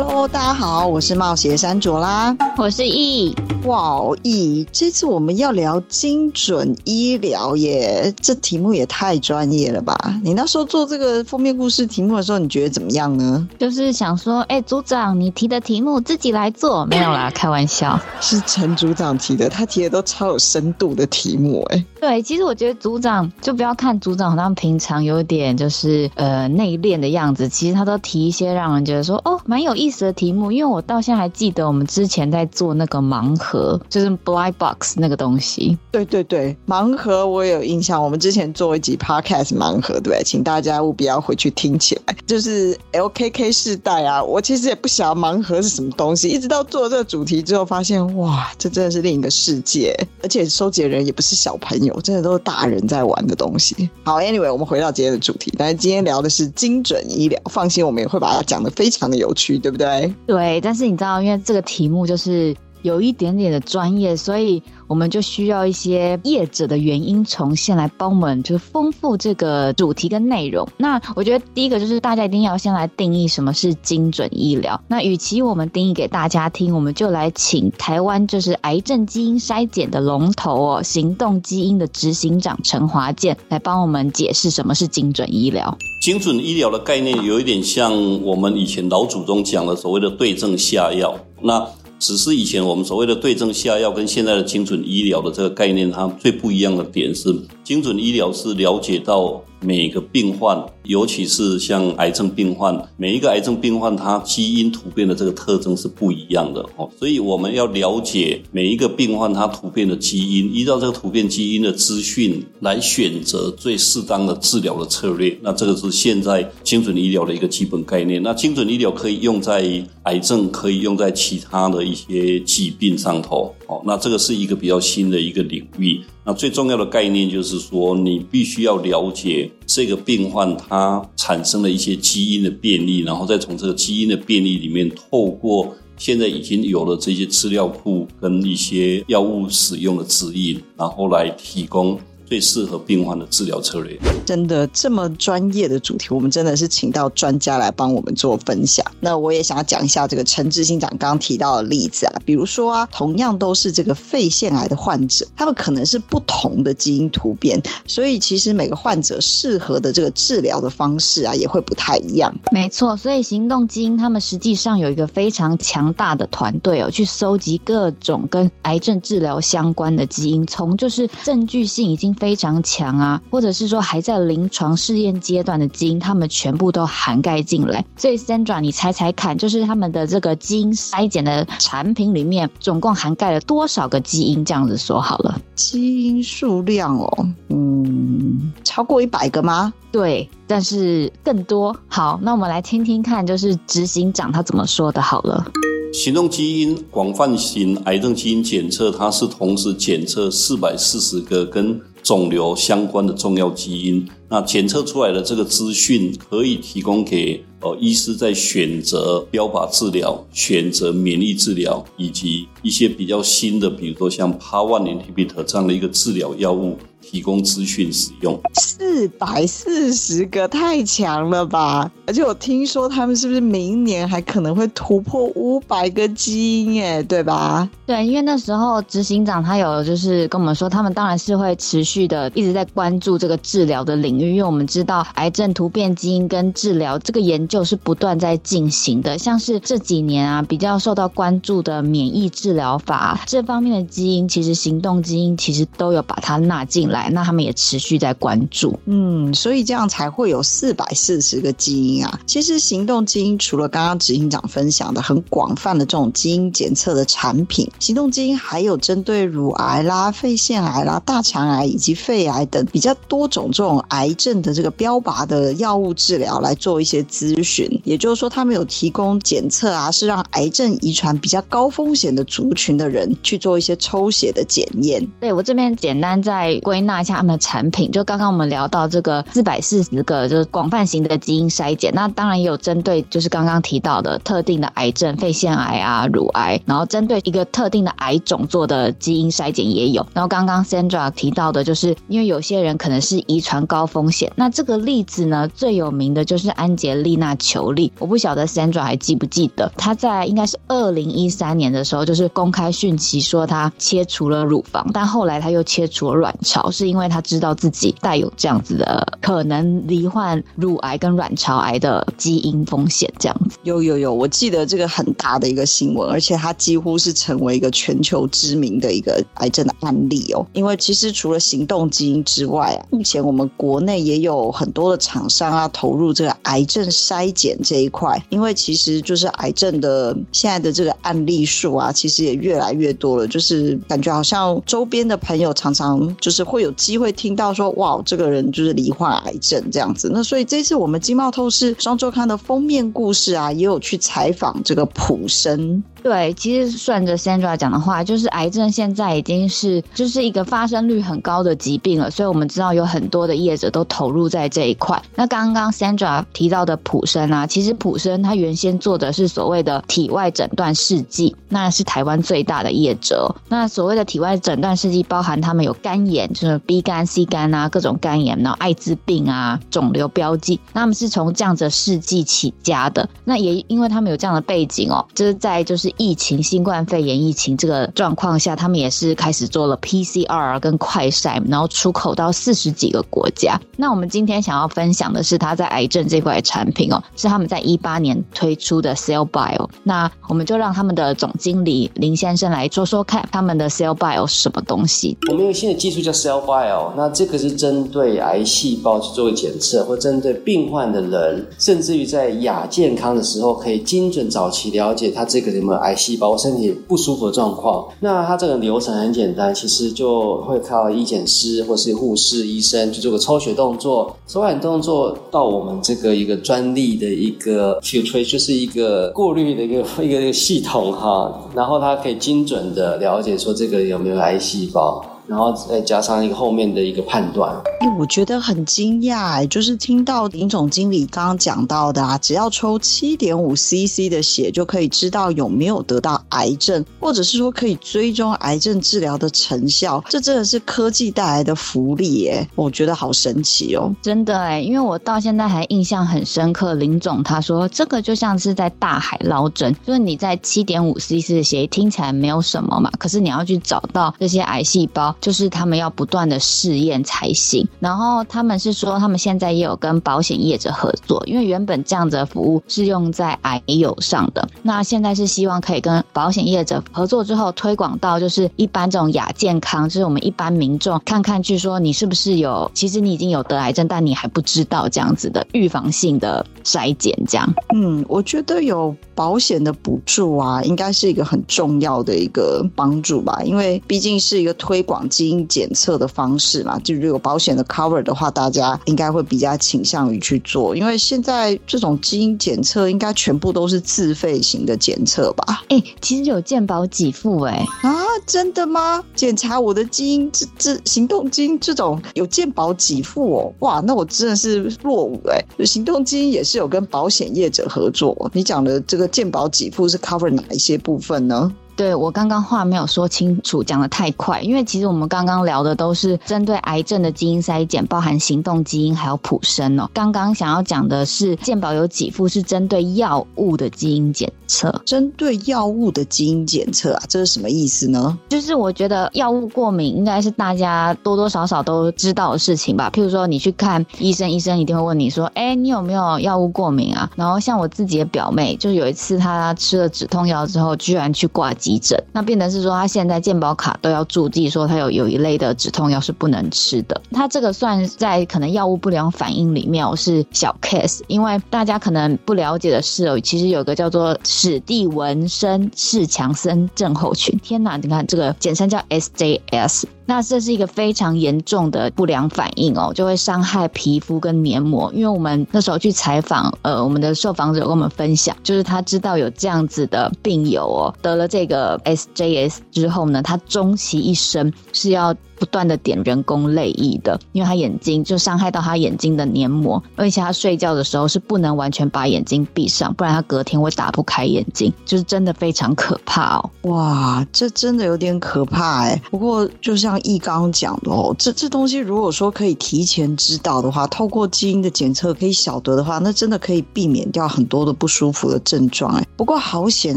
Hello，大家好，我是冒险山卓啦，我是易。哇哦，易，这次我们要聊精准医疗耶，这题目也太专业了吧？你那时候做这个封面故事题目的时候，你觉得怎么样呢？就是想说，哎，组长，你提的题目自己来做，没有啦，开玩笑。是陈组长提的，他提的都超有深度的题目，哎。对，其实我觉得组长就不要看组长好像平常有点就是呃内敛的样子，其实他都提一些让人觉得说哦蛮有意思的题目。因为我到现在还记得我们之前在做那个盲盒，就是 blind box 那个东西。对对对，盲盒我有印象。我们之前做一集 podcast 盲盒，对不对，请大家务必要回去听起来。就是 LKK 世代啊，我其实也不晓得盲盒是什么东西，一直到做这个主题之后，发现哇，这真的是另一个世界，而且收集的人也不是小朋友，真的都是大人在玩的东西。好，Anyway，我们回到今天的主题，但是今天聊的是精准医疗，放心，我们也会把它讲的非常的有趣，对不对？对对，但是你知道，因为这个题目就是。有一点点的专业，所以我们就需要一些业者的原因重现来帮我们，就是丰富这个主题跟内容。那我觉得第一个就是大家一定要先来定义什么是精准医疗。那与其我们定义给大家听，我们就来请台湾就是癌症基因筛检的龙头哦，行动基因的执行长陈华健来帮我们解释什么是精准医疗。精准医疗的概念有一点像我们以前老祖宗讲的所谓的对症下药。那只是以前我们所谓的对症下药，跟现在的精准医疗的这个概念，它最不一样的点是，精准医疗是了解到。每个病患，尤其是像癌症病患，每一个癌症病患，他基因突变的这个特征是不一样的哦，所以我们要了解每一个病患他突变的基因，依照这个突变基因的资讯来选择最适当的治疗的策略。那这个是现在精准医疗的一个基本概念。那精准医疗可以用在癌症，可以用在其他的一些疾病上头哦。那这个是一个比较新的一个领域。那最重要的概念就是说，你必须要了解这个病患他产生了一些基因的变异，然后再从这个基因的变异里面，透过现在已经有了这些资料库跟一些药物使用的指引，然后来提供。最适合病患的治疗策略，真的这么专业的主题，我们真的是请到专家来帮我们做分享。那我也想要讲一下这个陈志新长刚刚提到的例子啊，比如说啊，同样都是这个肺腺癌的患者，他们可能是不同的基因突变，所以其实每个患者适合的这个治疗的方式啊，也会不太一样。没错，所以行动基因他们实际上有一个非常强大的团队哦，去搜集各种跟癌症治疗相关的基因，从就是证据性已经。非常强啊，或者是说还在临床试验阶段的基因，他们全部都涵盖进来。所以，Sandra，你猜猜看，就是他们的这个基因筛检的产品里面，总共涵盖了多少个基因？这样子说好了，基因数量哦，嗯，超过一百个吗？对，但是更多。好，那我们来听听看，就是执行长他怎么说的。好了。行动基因广泛型癌症基因检测，它是同时检测四百四十个跟肿瘤相关的重要基因。那检测出来的这个资讯，可以提供给呃医师在选择标靶治疗、选择免疫治疗，以及一些比较新的，比如说像 PAR-1 inhibitor 这样的一个治疗药物。提供资讯使用，四百四十个太强了吧？而且我听说他们是不是明年还可能会突破五百个基因？哎，对吧？对，因为那时候执行长他有就是跟我们说，他们当然是会持续的一直在关注这个治疗的领域，因为我们知道癌症突变基因跟治疗这个研究是不断在进行的。像是这几年啊，比较受到关注的免疫治疗法这方面的基因，其实行动基因其实都有把它纳进来。那他们也持续在关注，嗯，所以这样才会有四百四十个基因啊。其实行动基因除了刚刚执行长分享的很广泛的这种基因检测的产品，行动基因还有针对乳癌啦、肺腺癌啦、大肠癌以及肺癌等比较多种这种癌症的这个标靶的药物治疗来做一些咨询。也就是说，他们有提供检测啊，是让癌症遗传比较高风险的族群的人去做一些抽血的检验。对，我这边简单再归。纳一下他们的产品。就刚刚我们聊到这个四百四十个就是广泛型的基因筛检，那当然也有针对就是刚刚提到的特定的癌症，肺腺癌啊、乳癌，然后针对一个特定的癌种做的基因筛检也有。然后刚刚 Sandra 提到的，就是因为有些人可能是遗传高风险，那这个例子呢，最有名的就是安洁丽娜·裘丽。我不晓得 Sandra 还记不记得，她在应该是二零一三年的时候，就是公开讯息说她切除了乳房，但后来她又切除了卵巢，是因为他知道自己带有这样子的可能罹患乳癌跟卵巢癌的基因风险。这样子，有有有，我记得这个很大的一个新闻，而且它几乎是成为一个全球知名的一个癌症的案例哦。因为其实除了行动基因之外啊，目前我们国内也有很多的厂商啊投入这个癌症筛检这一块，因为其实就是癌症的现在的这个案例数啊，其实也越来越多了。就是感觉好像周边的朋友常常就是会会有机会听到说，哇，这个人就是罹患癌症这样子。那所以这次我们经贸透视双周刊的封面故事啊，也有去采访这个普生。对，其实顺着 Sandra 讲的话，就是癌症现在已经是就是一个发生率很高的疾病了，所以我们知道有很多的业者都投入在这一块。那刚刚 Sandra 提到的普生啊，其实普生他原先做的是所谓的体外诊断试剂，那是台湾最大的业者。那所谓的体外诊断试剂包含他们有肝炎，就是 B 肝、C 肝啊，各种肝炎，然后艾滋病啊、肿瘤标记，那他们是从这样子的试剂起家的。那也因为他们有这样的背景哦，就是在就是。疫情，新冠肺炎疫情这个状况下，他们也是开始做了 PCR 跟快筛，然后出口到四十几个国家。那我们今天想要分享的是他在癌症这块产品哦，是他们在一八年推出的 Cell Bio。那我们就让他们的总经理林先生来说说看，他们的 Cell Bio 是什么东西？我们用新的技术叫 Cell Bio，那这个是针对癌细胞去做检测，或针对病患的人，甚至于在亚健康的时候，可以精准早期了解他这个有没有癌细胞身体不舒服的状况，那它这个流程很简单，其实就会靠医检师或是护士、医生去做个抽血动作，抽完动作到我们这个一个专利的一个 filtrate，就是一个过滤的一个一个一个系统哈，然后它可以精准的了解说这个有没有癌细胞。然后再加上一个后面的一个判断，哎，我觉得很惊讶哎，就是听到林总经理刚刚讲到的啊，只要抽七点五 CC 的血就可以知道有没有得到癌症，或者是说可以追踪癌症治疗的成效，这真的是科技带来的福利耶，我觉得好神奇哦，真的哎，因为我到现在还印象很深刻，林总他说这个就像是在大海捞针，就是你在七点五 CC 的血听起来没有什么嘛，可是你要去找到这些癌细胞。就是他们要不断的试验才行，然后他们是说，他们现在也有跟保险业者合作，因为原本这样子的服务是用在癌友上的，那现在是希望可以跟保险业者合作之后推广到就是一般这种亚健康，就是我们一般民众看看，去说你是不是有，其实你已经有得癌症，但你还不知道这样子的预防性的筛检，这样。嗯，我觉得有保险的补助啊，应该是一个很重要的一个帮助吧，因为毕竟是一个推广。基因检测的方式嘛，就如果保险的 cover 的话，大家应该会比较倾向于去做，因为现在这种基因检测应该全部都是自费型的检测吧？哎、欸，其实有健保给付哎、欸、啊，真的吗？检查我的基因这这行动基因这种有健保给付哦，哇，那我真的是落伍哎、欸！行动基因也是有跟保险业者合作，你讲的这个健保给付是 cover 哪一些部分呢？对，我刚刚话没有说清楚，讲的太快，因为其实我们刚刚聊的都是针对癌症的基因筛检，包含行动基因还有普生哦。刚刚想要讲的是健保有几副，是针对药物的基因检测，针对药物的基因检测啊，这是什么意思呢？就是我觉得药物过敏应该是大家多多少少都知道的事情吧。譬如说你去看医生，医生一定会问你说：“哎，你有没有药物过敏啊？”然后像我自己的表妹，就有一次她吃了止痛药之后，居然去挂急诊，那变成是说他现在健保卡都要注记说他有有一类的止痛药是不能吃的。他这个算在可能药物不良反应里面是小 case，因为大家可能不了解的是哦，其实有个叫做史蒂文森氏强森症候群。天哪，你看这个简称叫 SJS。那这是一个非常严重的不良反应哦，就会伤害皮肤跟黏膜。因为我们那时候去采访，呃，我们的受访者跟我们分享，就是他知道有这样子的病友哦，得了这个 SJS 之后呢，他终其一生是要。不断的点人工泪液的，因为他眼睛就伤害到他眼睛的黏膜，而且他睡觉的时候是不能完全把眼睛闭上，不然他隔天会打不开眼睛，就是真的非常可怕哦。哇，这真的有点可怕哎。不过就像易刚讲的哦，这这东西如果说可以提前知道的话，透过基因的检测可以晓得的话，那真的可以避免掉很多的不舒服的症状哎。不过好险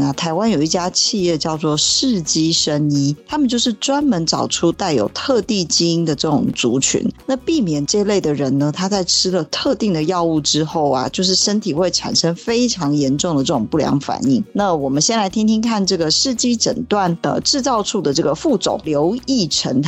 啊，台湾有一家企业叫做世基生医，他们就是专门找出带有特地基因的这种族群，那避免这类的人呢，他在吃了特定的药物之后啊，就是身体会产生非常严重的这种不良反应。那我们先来听听看这个世基诊断的制造处的这个副总刘义成，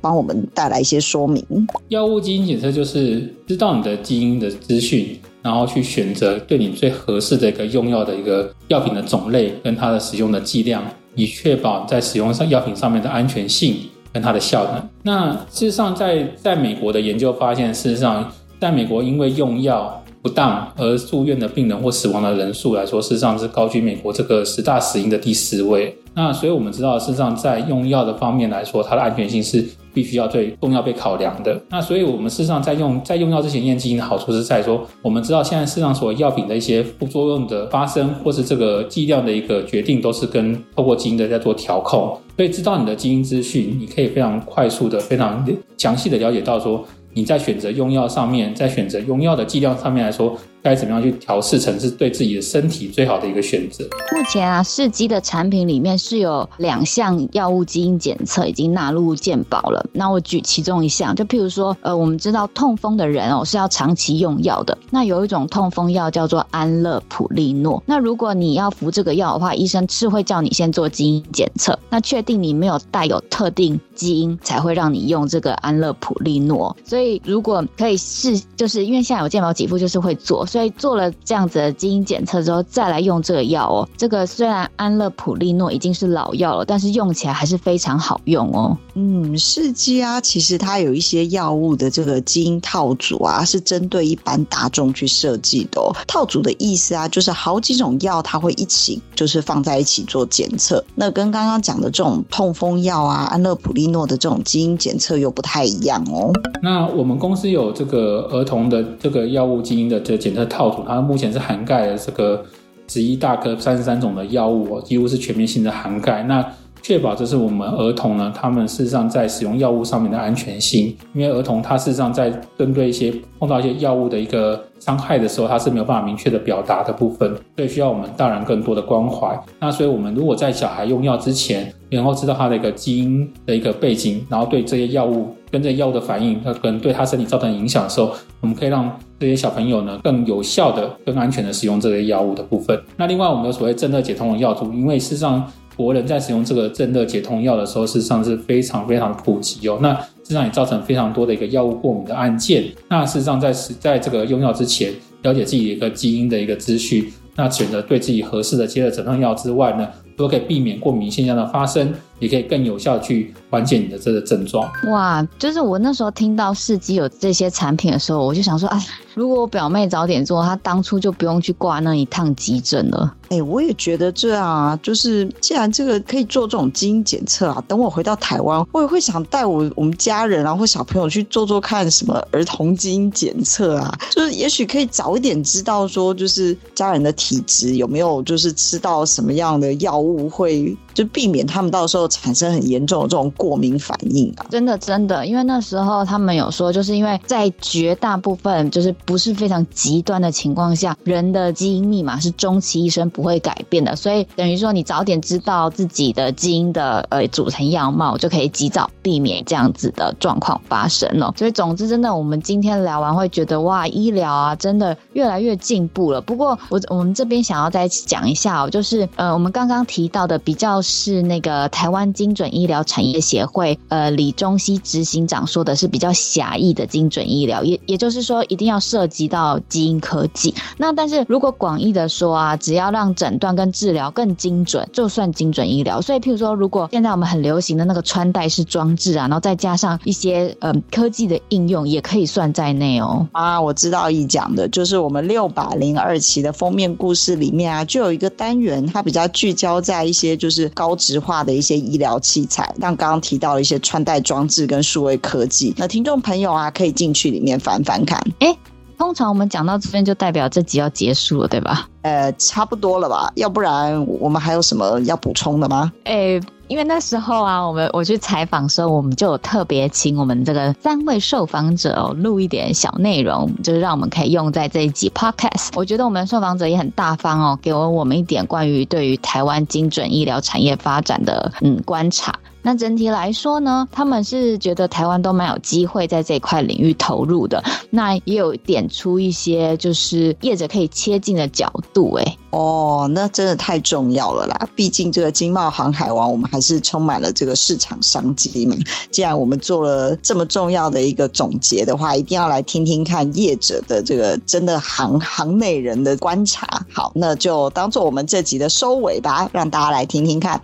帮我们带来一些说明。药物基因检测就是知道你的基因的资讯，然后去选择对你最合适的一个用药的一个药品的种类跟它的使用的剂量，以确保在使用上药品上面的安全性。跟它的效能。那事实上，在在美国的研究发现，事实上，在美国因为用药不当而住院的病人或死亡的人数来说，事实上是高居美国这个十大死因的第十位。那所以我们知道，事实上在用药的方面来说，它的安全性是必须要最重要被考量的。那所以我们事实上在用在用药之前验基因的好处是在说，我们知道现在市场所有药品的一些副作用的发生，或是这个剂量的一个决定，都是跟透过基因的在做调控。所以知道你的基因资讯，你可以非常快速的、非常详细的了解到说，你在选择用药上面，在选择用药的剂量上面来说。该怎么样去调试成是对自己的身体最好的一个选择？目前啊，世基的产品里面是有两项药物基因检测已经纳入健保了。那我举其中一项，就譬如说，呃，我们知道痛风的人哦是要长期用药的。那有一种痛风药叫做安乐普利诺。那如果你要服这个药的话，医生是会叫你先做基因检测，那确定你没有带有特定基因，才会让你用这个安乐普利诺。所以如果可以试，就是因为现在有健保给付，就是会做。所以做了这样子的基因检测之后，再来用这个药哦。这个虽然安乐普利诺已经是老药了，但是用起来还是非常好用哦。嗯，世基啊，其实它有一些药物的这个基因套组啊，是针对一般大众去设计的哦。套组的意思啊，就是好几种药它会一起，就是放在一起做检测。那跟刚刚讲的这种痛风药啊，安乐普利诺的这种基因检测又不太一样哦。那我们公司有这个儿童的这个药物基因的这个检测。套组，它目前是涵盖了这个十一大科三十三种的药物，几乎是全面性的涵盖。那确保这是我们儿童呢，他们事实上在使用药物上面的安全性，因为儿童他事实上在针对一些碰到一些药物的一个伤害的时候，他是没有办法明确的表达的部分，所以需要我们大人更多的关怀。那所以我们如果在小孩用药之前，然后知道他的一个基因的一个背景，然后对这些药物跟这药物的反应，可能对他身体造成影响的时候，我们可以让这些小朋友呢更有效的、更安全的使用这些药物的部分。那另外我们有所谓正热解痛的药物，因为事实上。国人在使用这个镇热解痛药的时候，事实上是非常非常普及哦。那事实上也造成非常多的一个药物过敏的案件。那事实上在在这个用药之前，了解自己的一个基因的一个资讯，那选择对自己合适的接热止痛药之外呢，都可以避免过敏现象的发生，也可以更有效去缓解你的这个症状。哇，就是我那时候听到世基有这些产品的时候，我就想说，哎，如果我表妹早点做，她当初就不用去挂那一趟急诊了。哎，我也觉得这样啊，就是既然这个可以做这种基因检测啊，等我回到台湾，我也会想带我我们家人啊或小朋友去做做看什么儿童基因检测啊，就是也许可以早一点知道说，就是家人的体质有没有就是吃到什么样的药物不会。就避免他们到时候产生很严重的这种过敏反应啊！真的真的，因为那时候他们有说，就是因为在绝大部分就是不是非常极端的情况下，人的基因密码是终其一生不会改变的，所以等于说你早点知道自己的基因的呃组成样貌，就可以及早避免这样子的状况发生了。所以总之，真的我们今天聊完会觉得哇，医疗啊真的越来越进步了。不过我我们这边想要再讲一下哦，就是呃我们刚刚提到的比较是那个台湾精准医疗产业协会，呃，李中熙执行长说的是比较狭义的精准医疗，也也就是说一定要涉及到基因科技。那但是如果广义的说啊，只要让诊断跟治疗更精准，就算精准医疗。所以譬如说，如果现在我们很流行的那个穿戴式装置啊，然后再加上一些呃科技的应用，也可以算在内哦。啊，我知道一讲的就是我们六百零二期的封面故事里面啊，就有一个单元，它比较聚焦在一些就是高值化的一些医疗器材，像刚刚提到的一些穿戴装置跟数位科技。那听众朋友啊，可以进去里面翻翻看。哎，通常我们讲到这边就代表这集要结束了，对吧？呃，差不多了吧？要不然我们还有什么要补充的吗？哎。因为那时候啊，我们我去采访的时候，我们就有特别请我们这个三位受访者哦录一点小内容，就是让我们可以用在这一集 podcast。我觉得我们受访者也很大方哦，给了我们一点关于对于台湾精准医疗产业发展的嗯观察。那整体来说呢，他们是觉得台湾都蛮有机会在这一块领域投入的。那也有点出一些就是业者可以切近的角度，哎，哦，那真的太重要了啦！毕竟这个经贸航海王，我们还是充满了这个市场商机嘛。既然我们做了这么重要的一个总结的话，一定要来听听看业者的这个真的行行内人的观察。好，那就当做我们这集的收尾吧，让大家来听听看。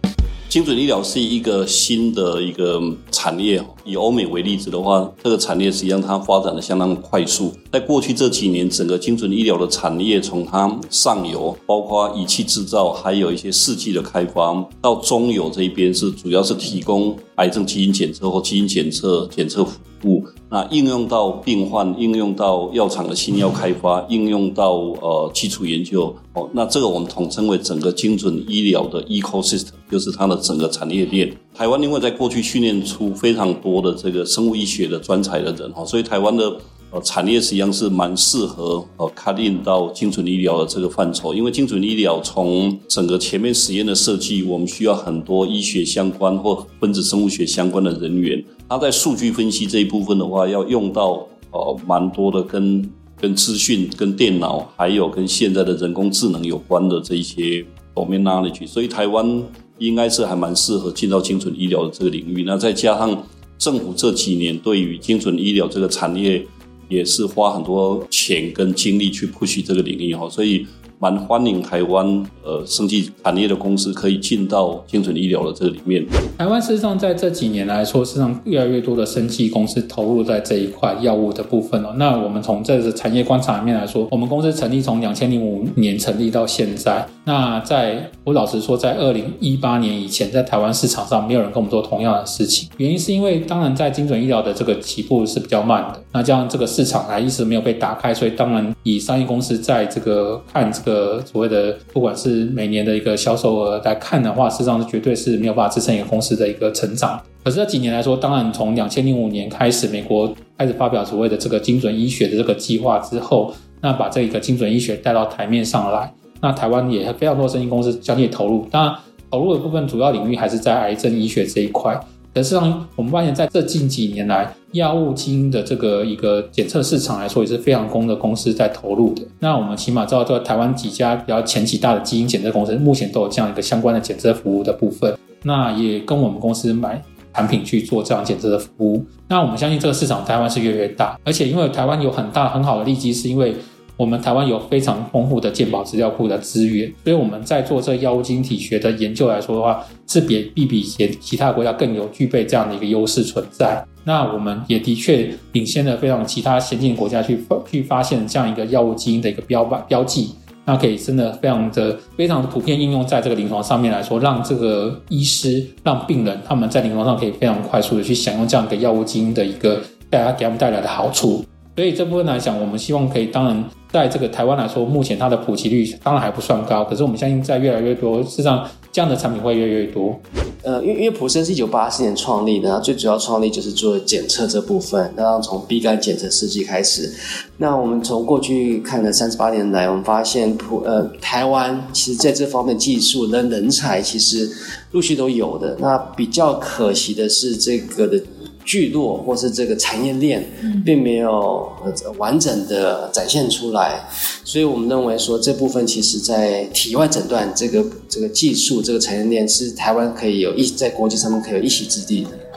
精准医疗是一个新的一个产业。以欧美为例子的话，这个产业实际上它发展的相当快速。在过去这几年，整个精准医疗的产业从它上游，包括仪器制造，还有一些试剂的开发，到中游这一边是主要是提供癌症基因检测或基因检测检测服务。那应用到病患，应用到药厂的新药开发，应用到呃基础研究。哦，那这个我们统称为整个精准医疗的 ecosystem，就是它的整个产业链。台湾因为在过去训练出非常多的这个生物医学的专才的人哈，所以台湾的呃产业实际上是蛮适合呃 cut in 到精准医疗的这个范畴。因为精准医疗从整个前面实验的设计，我们需要很多医学相关或分子生物学相关的人员。它在数据分析这一部分的话，要用到呃蛮多的跟跟资讯、跟电脑，还有跟现在的人工智能有关的这一些 domain knowledge。所以台湾。应该是还蛮适合进到精准医疗的这个领域，那再加上政府这几年对于精准医疗这个产业也是花很多钱跟精力去 push 这个领域哈，所以。蛮欢迎台湾呃生技产业的公司可以进到精准医疗的这里面。台湾事实上在这几年来说，事实上越来越多的生技公司投入在这一块药物的部分哦。那我们从这个产业观察里面来说，我们公司成立从两千零五年成立到现在。那在我老实说，在二零一八年以前，在台湾市场上没有人跟我们做同样的事情。原因是因为当然在精准医疗的这个起步是比较慢的，那这样这个市场还一直没有被打开，所以当然以商业公司在这个看这个。所谓的不管是每年的一个销售额来看的话，事实上是绝对是没有办法支撑一个公司的一个成长。可是这几年来说，当然从两千零五年开始，美国开始发表所谓的这个精准医学的这个计划之后，那把这一个精准医学带到台面上来，那台湾也非常多生技公司相继投入。当然，投入的部分主要领域还是在癌症医学这一块。可是上，我们发现在这近几年来，药物基因的这个一个检测市场来说，也是非常公的公司在投入的。那我们起码知道，在台湾几家比较前几大的基因检测公司，目前都有这样一个相关的检测服务的部分。那也跟我们公司买产品去做这样检测的服务。那我们相信这个市场台湾是越来越大，而且因为台湾有很大很好的利基，是因为。我们台湾有非常丰富的健保资料库的资源，所以我们在做这药物晶体学的研究来说的话，是比比比其其他国家更有具备这样的一个优势存在。那我们也的确领先了非常其他先进国家去去发现这样一个药物基因的一个标靶标记，那可以真的非常的非常的普遍应用在这个临床上面来说，让这个医师让病人他们在临床上可以非常快速的去享用这样一个药物基因的一个大家给他们带来的好处。所以这部分来讲，我们希望可以当然。在这个台湾来说，目前它的普及率当然还不算高，可是我们相信在越来越多，事实上这样的产品会越来越多。呃，因为因为普生是一九八四年创立的，然后最主要创立就是做检测这部分，那从 B 肝检测试剂开始。那我们从过去看了三十八年来，我们发现普呃台湾其实在这方面技术跟人才其实陆续都有的。那比较可惜的是这个的。聚落或是这个产业链，并没有完整的展现出来，所以我们认为说这部分其实在体外诊断这个这个技术这个产业链是台湾可以有一在国际上面可以有一席之地的。